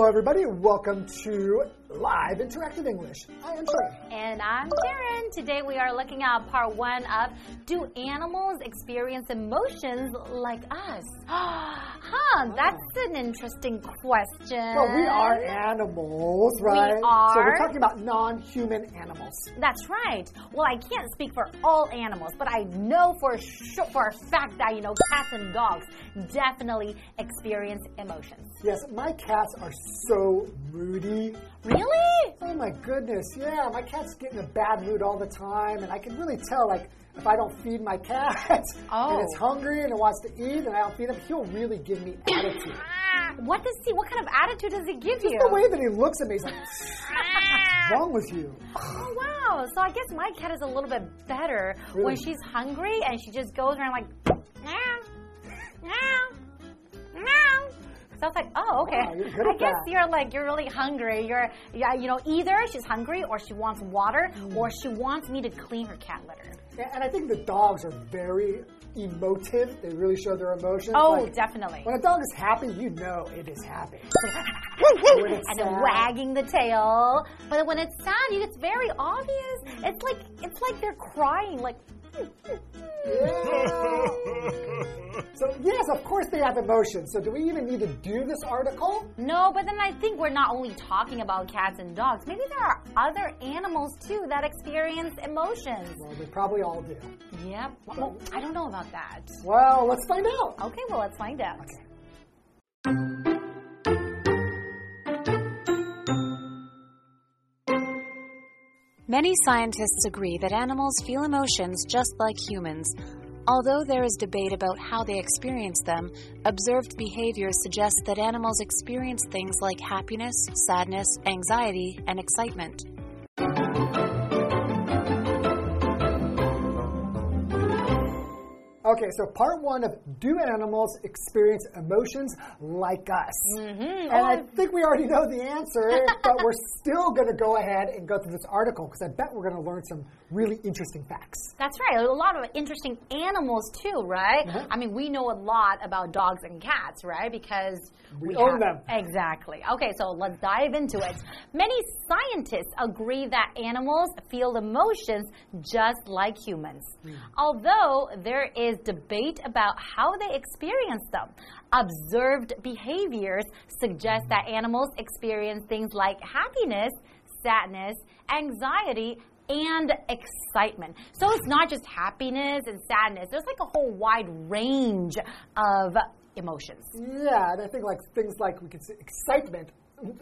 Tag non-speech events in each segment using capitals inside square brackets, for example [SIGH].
Hello, everybody. Welcome to Live Interactive English. I am Trey. And I'm Darren. Today we are looking at part one of Do animals experience emotions like us? [GASPS] huh, that's an interesting question. Well, we are animals, right? We are. So we're talking about non human animals. That's right. Well, I can't speak for all animals, but I know for sure, for a fact that you know cats and dogs definitely experience emotions. Yes, my cats are so moody. Really? Oh my goodness, yeah, my cat's get in a bad mood all the time, and I can really tell, like, if I don't feed my cat Oh. and it's hungry and it wants to eat and I don't feed him, he'll really give me attitude. What does he? What kind of attitude does he give you? The way that he looks at me, he's like, [LAUGHS] What's wrong with you? Oh wow! So I guess my cat is a little bit better when she's hungry and she just goes around like meow, meow, meow. So I was like, oh okay. Wow, I guess that. you're like you're really hungry. You're yeah, you know, either she's hungry or she wants water Mm. or she wants me to clean her cat litter. Yeah, and I think the dogs are very emotive. They really show their emotions. Oh, Like, definitely. When a dog is happy, you know it is happy. [LAUGHS] And sad- wagging the tail. But when it's sad, it's very obvious. It's like it's like they're crying, like. So yes, of course they have emotions. So do we even need to do this article? No, but then I think we're not only talking about cats and dogs. Maybe there are other animals too that experience emotions. Well, they probably all do. Yep. Well, I don't know about that. Well, let's find out. Okay, well, let's find out. Many scientists agree that animals feel emotions just like humans. Although there is debate about how they experience them, observed behavior suggests that animals experience things like happiness, sadness, anxiety, and excitement. Okay, so part one of Do Animals Experience Emotions Like Us? Mm-hmm. And I think we already know the answer, [LAUGHS] but we're still going to go ahead and go through this article because I bet we're going to learn some really interesting facts. That's right. A lot of interesting animals too, right? Uh-huh. I mean, we know a lot about dogs and cats, right? Because We own have- them. Exactly. Okay, so let's dive into it. Many scientists agree that animals feel emotions just like humans. Hmm. Although there is debate about how they experience them. Observed behaviors suggest that mm-hmm. animals experience things like happiness, sadness, anxiety, and excitement. So it's not just happiness and sadness. There's like a whole wide range of emotions. Yeah, and I think like things like we can see excitement.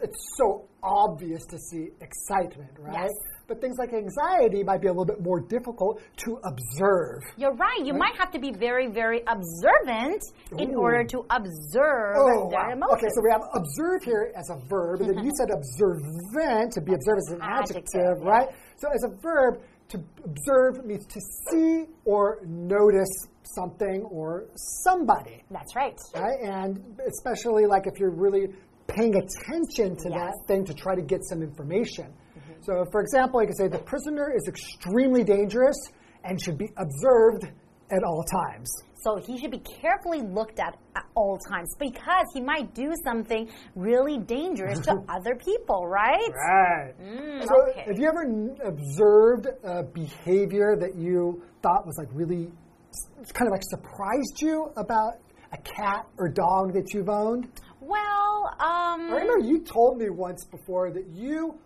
It's so obvious to see excitement, right? Yes. But things like anxiety might be a little bit more difficult to observe. You're right. You might have to be very, very observant in Ooh. order to observe Oh, their wow. emotions. Okay, so we have observe here as a verb, and then you [LAUGHS] said observant to be observed as an adjective, Adjective, yeah. right? So as a verb, to observe means to see or notice something or somebody, That's right. right? And especially like if you're really paying attention to Yes. that thing to try to get some information. So, for example, you could say the prisoner is extremely dangerous and should be observed at all times. So he should be carefully looked at at all times because he might do something really dangerous to [LAUGHS] other people, right? Right. Mm, so, okay. have you ever observed a behavior that you thought was like really kind of like surprised you about a cat or dog that you've owned? Well, um, I remember you told me once before that you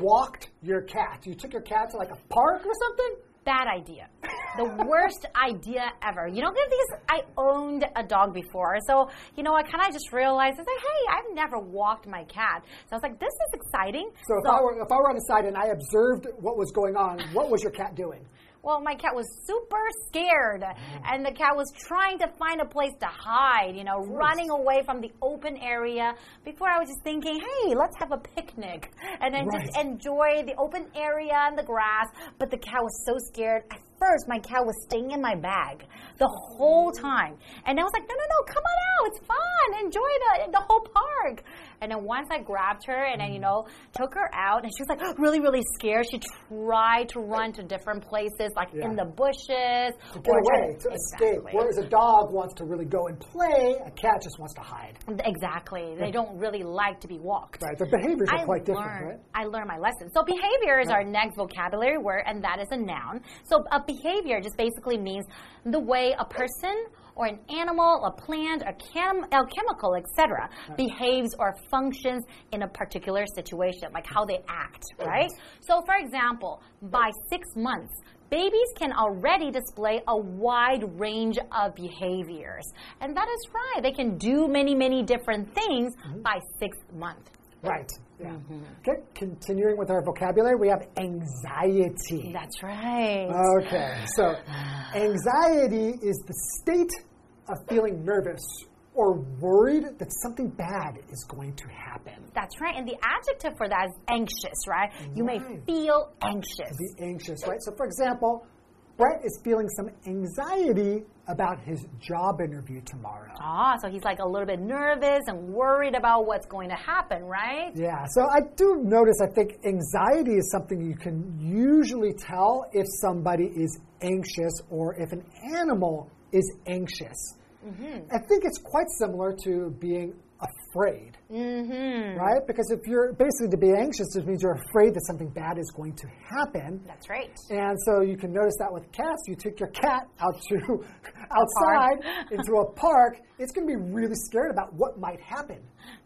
walked your cat. You took your cat to like a park or something? bad idea. The worst [LAUGHS] idea ever. You know, because I owned a dog before, so you know, I kind of just realized I was like, hey, I've never walked my cat. So I was like, this is exciting. So, if, I were, if I were on the side and I observed what was going on, what was your cat doing? Well, my cat was super scared, mm. and the cat was trying to find a place to hide, you know, running away from the open area. Before I was just thinking, hey, let's have a picnic and then just enjoy the open area and the grass. But the cat was so scared. At first, my cat was staying in my bag the whole mm. time. And I was like, no, no, no, come on out. It's fun. Enjoy the, the whole park. And then once I grabbed her and then, you mm. know, took her out, and she was like [GASPS] really, really scared. She tried to run to different places, like Yeah. in the bushes. To get away, to exactly. escape. Whereas a dog wants to really go and play, a cat just wants to hide. Exactly. They don't really like to be walked. Right? Their behaviors are I quite different, learned, right? I learned my lesson. So behavior is our next vocabulary word, and that is a noun. So a behavior just basically means the way a person or an animal, a plant, a, chem, a chemical, etc., behaves or functions in a particular situation, like how they act, right? So, for example, by six months, babies can already display a wide range of behaviors. And that is right. They can do many, many different things mm-hmm. by six months. Right. Yeah. Mm-hmm. Okay, continuing with our vocabulary, we have anxiety. That's right. Okay, so anxiety is the state of feeling nervous or worried that something bad is going to happen. That's right. And the adjective for that is anxious, right? You may feel anxious. Be anxious, right? So, for example, Brett is feeling some anxiety about his job interview tomorrow. Ah, so he's like a little bit nervous and worried about what's going to happen, right? Yeah, so I do notice, I think anxiety is something you can usually tell if somebody is anxious or if an animal is anxious. I think it's quite similar to being afraid, Mm-hmm. right? Because if you're basically to be anxious, just means you're afraid that something bad is going to happen. That's right. And so you can notice that with cats, you take your cat out to [LAUGHS] outside [LAUGHS] into a park, it's going to be really scared about what might happen.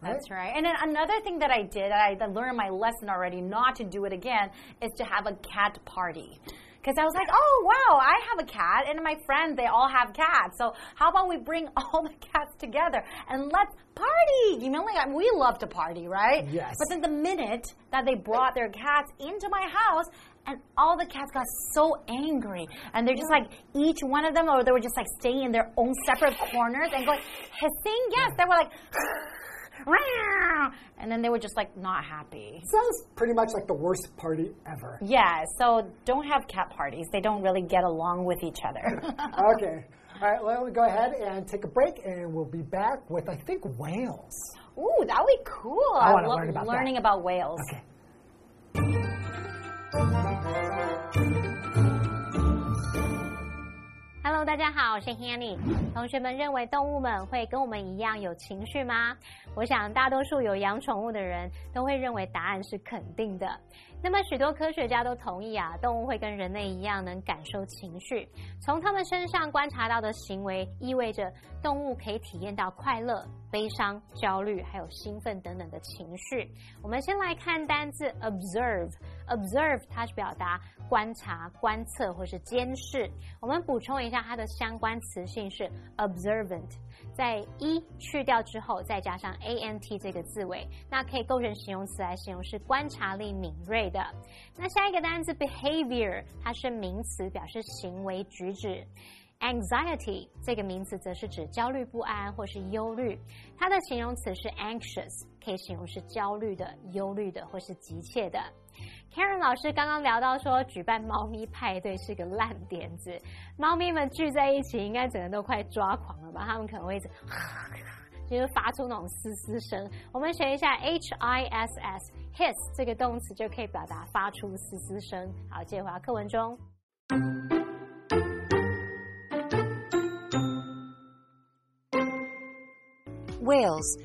Right? That's right. And then another thing that I did, I I learned my lesson already not to do it again, is to have a cat party. Because I was like, oh, wow, I have a cat, and my friends, they all have cats. So how about we bring [LAUGHS] all the cats together and let's party? You know, like, we love to party, right? Yes. But then the minute that they brought their cats into my house, and all the cats got so angry. And they're just like, each one of them, or they were just like staying in their own separate corners and going, hissing. Yes, they were like and then they were just like not happy. Sounds pretty much like the worst party ever. Yeah, so don't have cat parties. They don't really get along with each other. [LAUGHS] Okay. All right, well, we'll go ahead and take a break, and we'll be back with, I think, whales. Ooh, that would be cool. I wanna love learn about that. learning about whales. Okay. 哈喽，大家好，我是 Hanny。同学们认为动物们会跟我们一样有情绪吗？ 我想大多数有养宠物的人都会认为答案是肯定的。那么许多科学家都同意啊，动物会跟人类一样能感受情绪。从它们身上观察到的行为，意味着动物可以体验到快乐、悲伤、焦虑，还有兴奋等等的情绪。我们先来看单字 observe。observe 它是表达观察、观测或是监视。我们补充一下它的相关词性是 observant，在一去掉之后再加上 ant 这个字尾，那可以构成形容词来形容是观察力敏锐的。那下一个单词 behavior，它是名词，表示行为举止。Anxiety 这个名词则是指焦虑不安或是忧虑，它的形容词是 anxious，可以形容是焦虑的、忧虑的或是急切的。Karen 老师刚刚聊到说，举办猫咪派对是个烂点子，猫咪们聚在一起，应该整个都快抓狂了吧？它们可能会一直，就是发出那种嘶嘶声。我们学一下 H I S S hiss 这个动词就可以表达发出嘶嘶声。好，接回到课文中。Whales.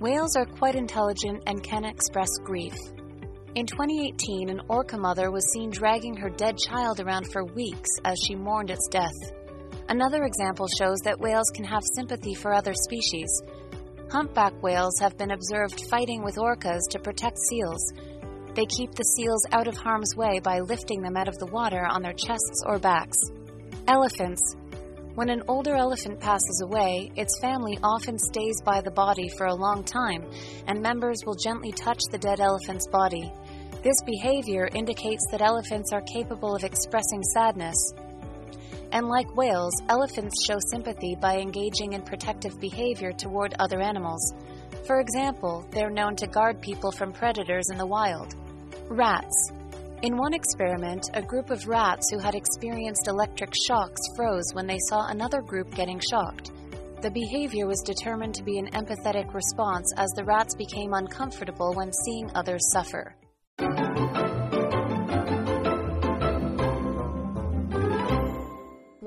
Whales are quite intelligent and can express grief. In 2018, an orca mother was seen dragging her dead child around for weeks as she mourned its death. Another example shows that whales can have sympathy for other species. Humpback whales have been observed fighting with orcas to protect seals. They keep the seals out of harm's way by lifting them out of the water on their chests or backs. Elephants. When an older elephant passes away, its family often stays by the body for a long time, and members will gently touch the dead elephant's body. This behavior indicates that elephants are capable of expressing sadness. And like whales, elephants show sympathy by engaging in protective behavior toward other animals. For example, they're known to guard people from predators in the wild. Rats. In one experiment, a group of rats who had experienced electric shocks froze when they saw another group getting shocked. The behavior was determined to be an empathetic response as the rats became uncomfortable when seeing others suffer.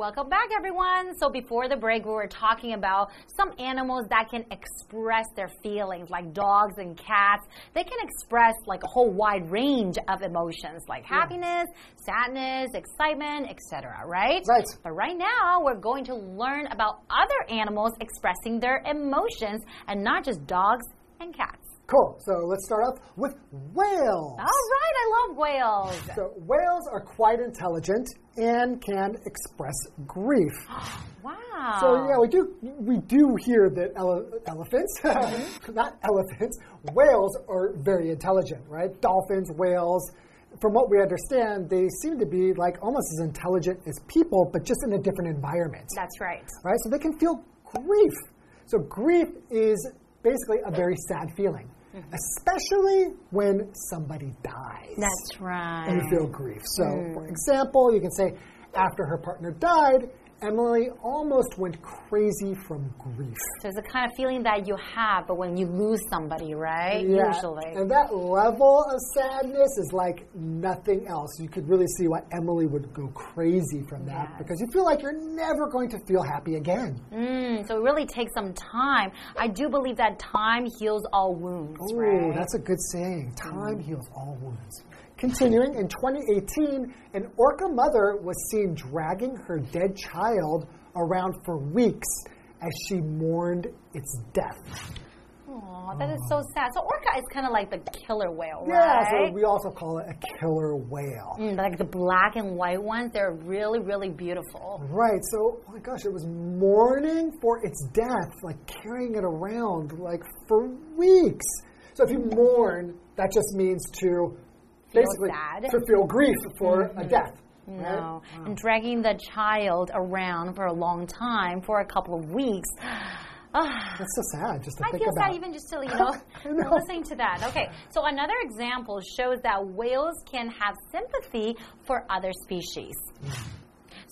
Welcome back, everyone. So, before the break, we were talking about some animals that can express their feelings, like dogs and cats. They can express like a whole wide range of emotions, like happiness, sadness, excitement, etc. Right? Right. But right now, we're going to learn about other animals expressing their emotions, and not just dogs and cats. Cool. So let's start off with whales. All right, I love whales. [LAUGHS] So whales are quite intelligent and can express grief. [GASPS] Wow. So yeah, we do we do hear that ele elephants, [LAUGHS] Mm-hmm. not elephants, whales are very intelligent, right? Dolphins, whales. From what we understand, they seem to be like almost as intelligent as people, but just in a different environment, That's right. right? So they can feel grief. So grief is basically a very sad feeling, Mm-hmm. especially when somebody dies That's right. and you feel grief. So, Hmm. for example, you can say, after her partner died, Emily almost went crazy from grief. So it's the kind of feeling that you have, but when you lose somebody, right? Yeah. Usually. And that level of sadness is like nothing else. You could really see why Emily would go crazy from that Yes. because you feel like you're never going to feel happy again. Mm, so it really takes some time. I do believe that time heals all wounds, Ooh, right? that's a good saying. Time heals all wounds. Continuing, in 2018, an orca mother was seen dragging her dead child around for weeks as she mourned its death. Aw, that is so sad. So orca is kind of like the killer whale, Yeah, right? Yeah, so we also call it a killer whale. Mm, like the black and white ones, they're really, really beautiful. Right, so, oh my gosh, it was mourning for its death, like carrying it around like for weeks. So if you mourn, that just means to basically sad. to feel grief for a mm-hmm. death. Right? No. And dragging the child around for a long time, for a couple of weeks. [SIGHS] That's so sad just to I think feel about. sad even just to, you [LAUGHS] know, [LAUGHS] know. listening to that. Okay, so another example shows that whales can have sympathy for other species. Mm.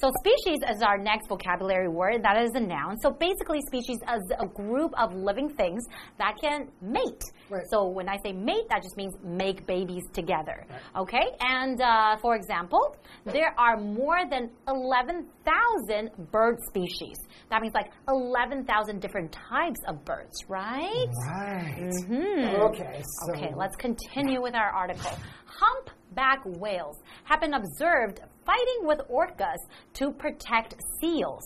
So species is our next vocabulary word. That is a noun. So basically, species is a group of living things that can mate. Right. So when I say mate, that just means make babies together. Okay. And uh, for example, there are more than eleven thousand bird species. That means like eleven thousand different types of birds, right? Right. Hmm. Okay, so Okay, let's continue with our article. Humpback whales have been observed fighting with orcas to protect seals.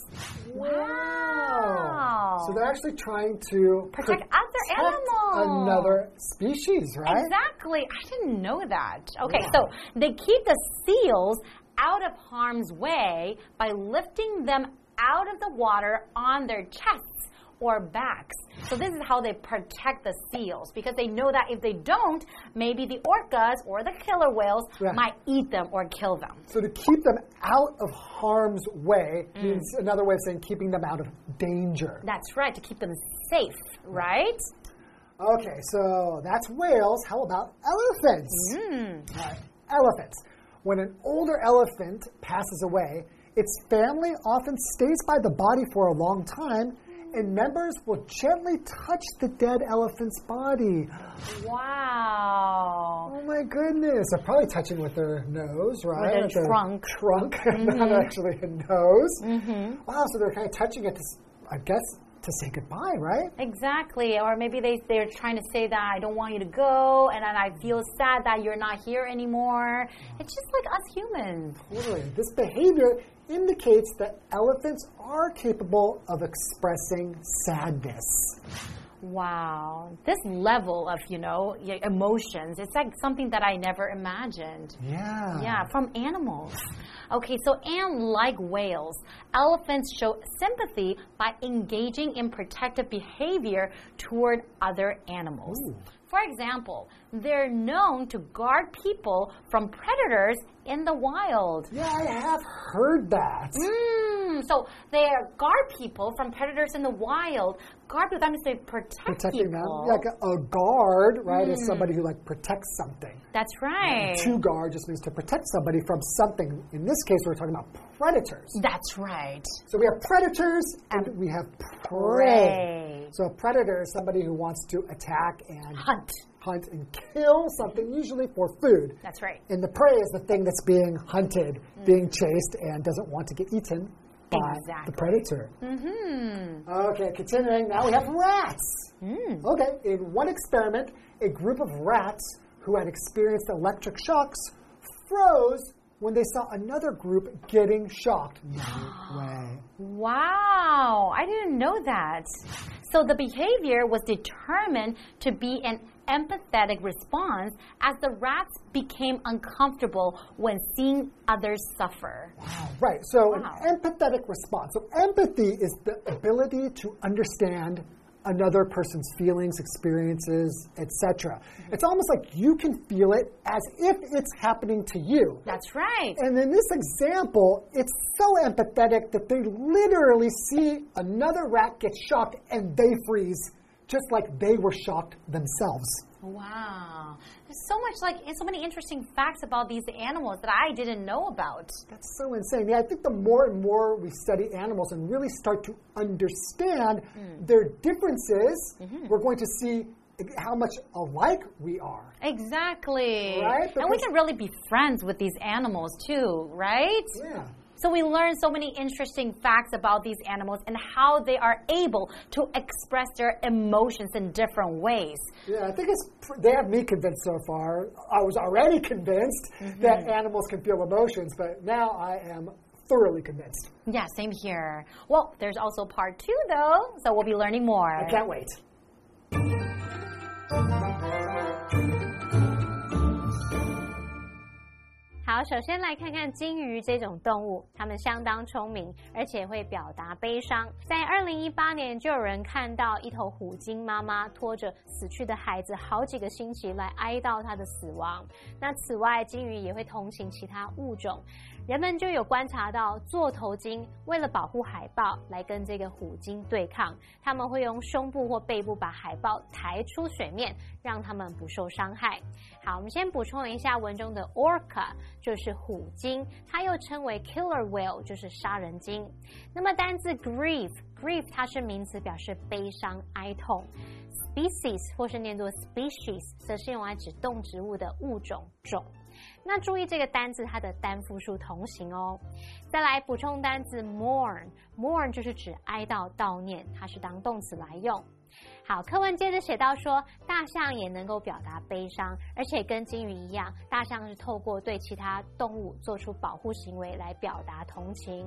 Wow. So they're actually trying to Protect other animals. another species, right? Exactly. I didn't know that. Okay, so they keep the seals out of harm's way by lifting them out of the water on their chests or backs. So this is how they protect the seals because they know that if they don't, maybe the orcas or the killer whales Yeah. might eat them or kill them. So to keep them out of harm's way Mm. means another way of saying keeping them out of danger. That's right, to keep them safe, right? Okay, so that's whales. How about elephants? Mm. All right, elephants. When an older elephant passes away, its family often stays by the body for a long time, and members will gently touch the dead elephant's body. Wow. Oh my goodness. They're probably touching with their nose, right? their With trunk. Trunk, [LAUGHS] not mm-hmm. actually a nose. Mm-hmm. Wow, so they're kind of touching it, to, I guess, to say goodbye, right? Exactly. Or maybe they, they're trying to say that I don't want you to go and I feel sad that you're not here anymore. It's just like us humans. Totally. This behavior indicates that elephants are capable of expressing sadness. Wow. This level of, you know, emotions, it's like something that I never imagined. Yeah. Yeah, from animals. Okay, so and like whales, elephants show sympathy by engaging in protective behavior toward other animals. For example, they're known to guard people from predators in the wild. Yeah, I have heard that. Mm, so they guard people from predators in the wild. Guard people, that means they protect Protecting them. Like a, a guard, right, is somebody who like protects something. That's right. To guard just means to protect somebody from something. In this case, we're talking about predators. That's right. So we have predators and we have prey. Prey. So a predator is somebody who wants to attack and Hunt. hunt and kill something, usually for food. That's right. And the prey is the thing that's being hunted, being chased, and doesn't want to get eaten by the predator. Mm-hmm. Okay, continuing. Now we have rats. Mm. Okay, in one experiment, a group of rats who had experienced electric shocks froze when they saw another group getting shocked. [GASPS] No way. Wow, I didn't know that. So the behavior was determined to be an empathetic response as the rats became uncomfortable when seeing others suffer. Wow, right. So Wow. an empathetic response. So empathy is the ability to understand another person's feelings, experiences, etc. It's almost like you can feel it as if it's happening to you. That's right. And in this example, it's so empathetic that they literally see another rat get shocked and they freeze, just like they were shocked themselves. Wow. There's so much like so many interesting facts about these animals that I didn't know about. That's so insane. Yeah, I think the more and more we study animals and really start to understand hmm. their differences, mm-hmm. we're going to see how much alike we are. Exactly. Right, And we can really be friends with these animals too, right? Yeah. So we learn so many interesting facts about these animals and how they are able to express their emotions in different ways. Yeah, I think it's they have me convinced so far. I was already convinced mm-hmm. that animals can feel emotions, but now I am thoroughly convinced. Yeah, same here. Well, there's also part two though, so we'll be learning more. I can't wait. 好，首先来看看金鱼这种动物，它们相当聪明，而且会表达悲伤。在二零一八年，就有人看到一头虎鲸妈妈拖着死去的孩子好几个星期来哀悼它的死亡。那此外，金鱼也会同情其他物种。人们就有观察到，座头鲸为了保护海豹来跟这个虎鲸对抗，他们会用胸部或背部把海豹抬出水面，让它们不受伤害。好，我们先补充一下文中的 orca，就是虎鲸，它又称为 killer whale，就是杀人鲸。那么单字 grief，grief 它是名词，表示悲伤、哀痛。species 或是念作 species，则是用来指动植物的物种种。那注意这个单字它的单复数同形哦。再来补充单字 mourn，mourn 就是指哀悼、悼念，它是当动词来用。好，课文接着写到说，大象也能够表达悲伤，而且跟金鱼一样，大象是透过对其他动物做出保护行为来表达同情。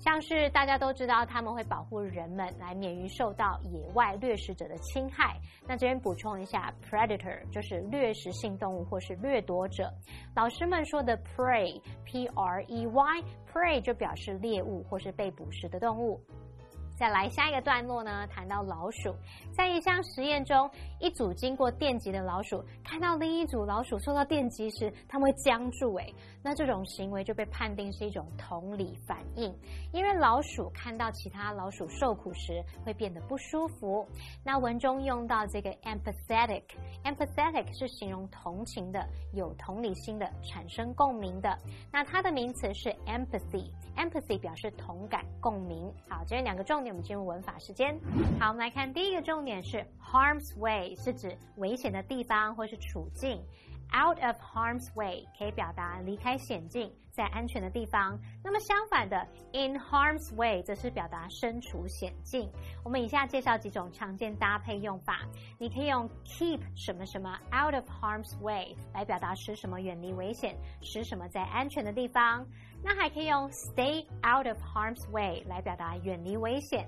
像是大家都知道，他们会保护人们来免于受到野外掠食者的侵害。那这边补充一下，predator 就是掠食性动物或是掠夺者。老师们说的 prey，p r e y，prey 就表示猎物或是被捕食的动物。再来下一个段落呢，谈到老鼠，在一项实验中，一组经过电击的老鼠看到另一组老鼠受到电击时，它们会僵住，诶，那这种行为就被判定是一种同理反应，因为老鼠看到其他老鼠受苦时会变得不舒服。那文中用到这个 empathetic，empathetic 是形容同情的、有同理心的、产生共鸣的。那它的名词是 empathy，empathy 表示同感、共鸣。好，这两个重点，我们进入文法时间。好，我们来看第一个重点是 harm's way，是指危险的地方或是处境。Out of harm's way 可以表达离开险境，在安全的地方。那么相反的，in harm's way 则是表达身处险境。我们以下介绍几种常见搭配用法。你可以用 keep 什么什么 out of harm's way 来表达使什么远离危险，使什么在安全的地方。那还可以用 stay out of harm's way 来表达远离危险。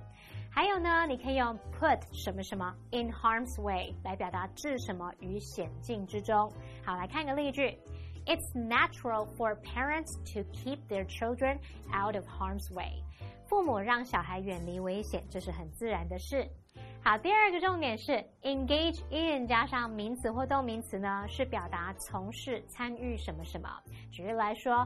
还有呢，你可以用 put 什么什么 in harm's way 来表达置什么于险境之中。好，来看个例句：It's natural for parents to keep their children out of harm's way。父母让小孩远离危险，这是很自然的事。好，第二个重点是 engage in 加上名词或动名词呢，是表达从事、参与什么什么。举例来说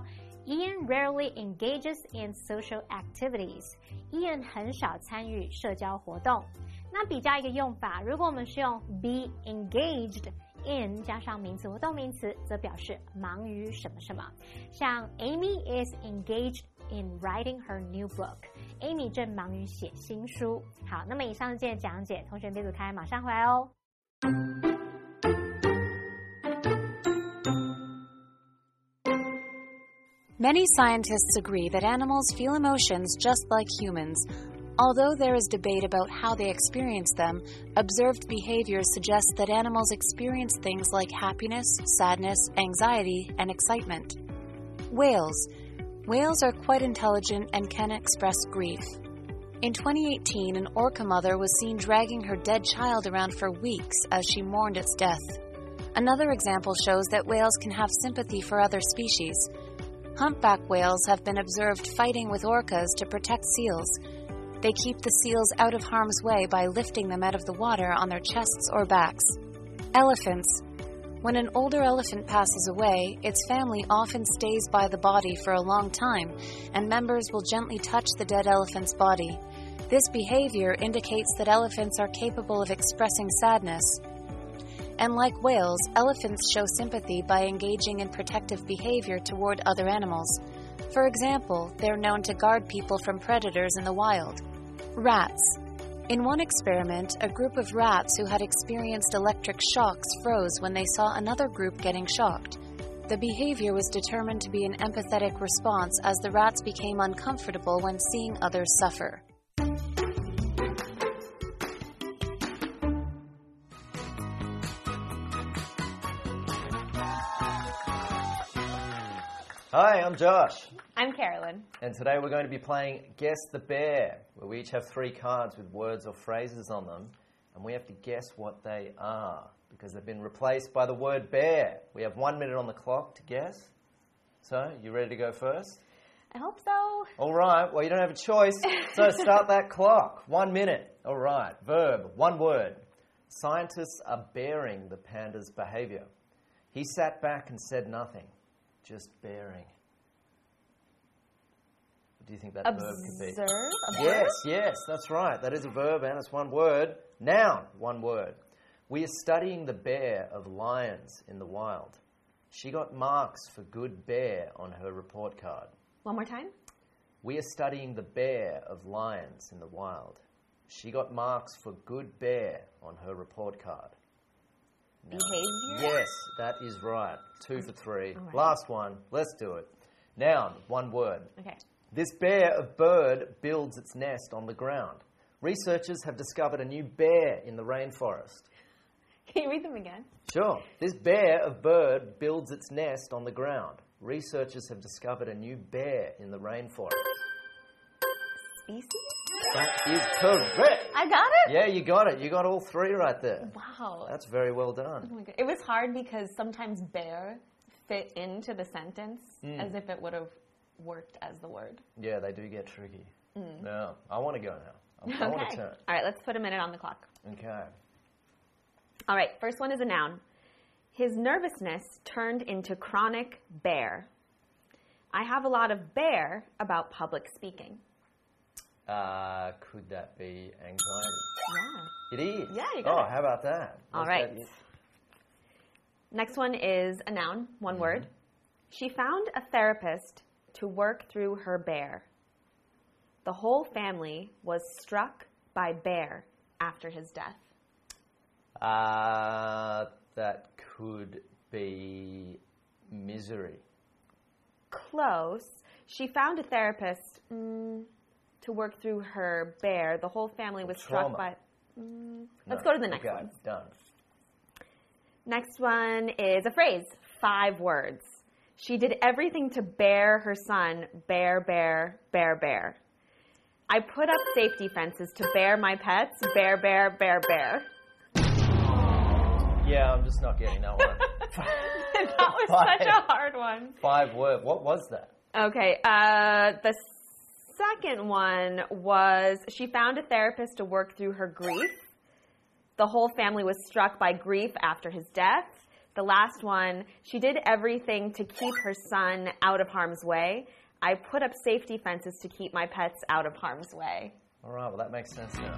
，Ian rarely engages in social activities。Ian 很少参与社交活动。那比较一个用法，如果我们是用 be engaged in 加上名词或动名词，则表示忙于什么什么。像 Amy is engaged in writing her new book. Amy 正忙于写新书。好，那么以上是今天讲解，同学别走开，马上回来哦。Many scientists agree that animals feel emotions just like humans. Although there is debate about how they experience them, observed behavior suggests that animals experience things like happiness, sadness, anxiety, and excitement. Whales. Whales are quite intelligent and can express grief. In 2018, an orca mother was seen dragging her dead child around for weeks as she mourned its death. Another example shows that whales can have sympathy for other species. Humpback whales have been observed fighting with orcas to protect seals. They keep the seals out of harm's way by lifting them out of the water on their chests or backs. Elephants. When an older elephant passes away, its family often stays by the body for a long time, and members will gently touch the dead elephant's body. This behavior indicates that elephants are capable of expressing sadness. And like whales, elephants show sympathy by engaging in protective behavior toward other animals. For example, they're known to guard people from predators in the wild. Rats. In one experiment, a group of rats who had experienced electric shocks froze when they saw another group getting shocked. The behavior was determined to be an empathetic response as the rats became uncomfortable when seeing others suffer. Hi, I'm Josh, I'm Carolyn. and today we're going to be playing Guess the Bear, where we each have three cards with words or phrases on them, and we have to guess what they are because they've been replaced by the word bear. We have one minute on the clock to guess. So, you ready to go first? I hope so. All right, well, you don't have a choice, so [LAUGHS] start that clock. One minute. All right, verb, one word. Scientists are bearing the panda's behavior. He sat back and said nothing, just bearing. What do you think that verb could be? Observe. Yes, yes, that's right. That is a verb and it's one word. Noun, one word. We are studying the bear of lions in the wild. She got marks for good bear on her report card. One more time. We are studying the bear of lions in the wild. She got marks for good bear on her report card. Behavior. Yes, that is right. Two for three. Right. Last one. Let's do it. Noun, one word. Okay. This bear of bird builds its nest on the ground. Researchers have discovered a new bear in the rainforest. Can you read them again? Sure. This bear of bird builds its nest on the ground. Researchers have discovered a new bear in the rainforest. Species. That is correct. I got it. Yeah, you got it. You got all three right there. Wow. That's very well Oh done. God. It was hard because sometimes bear fit into the sentence hmm. as if it would have worked as the word. Yeah, they do get tricky. Hmm. No, I want to go now. I, I want to turn. All right, let's put a minute on the clock. Okay. All right, first one is a noun. His nervousness turned into chronic bear. I have a lot of bear about public speaking. Uh, could that be anxiety? Yeah. It is. Yeah, you got Oh, it. how about that? All That's right. that- Next one is a noun, one word. She found a therapist to work through her bear. The whole family was struck by bear after his death. Uh, that could be misery. Close. She found a therapist mm, to work through her bear. The whole family was struck by. Mm, let's No. go to the next okay, one. Done. Next one is a phrase, five words. She did everything to bear her son, bear, bear, bear, bear. I put up safety fences to bear my pets, bear, bear, bear, bear. Yeah, I'm just not getting that one. [LAUGHS] that was such a hard one. Five word. What was that? Okay, uh, the second one was she found a therapist to work through her grief. The whole family was struck by grief after his death. The last one, she did everything to keep her son out of harm's way. I put up safety fences to keep my pets out of harm's way. All right. Well, that makes sense now.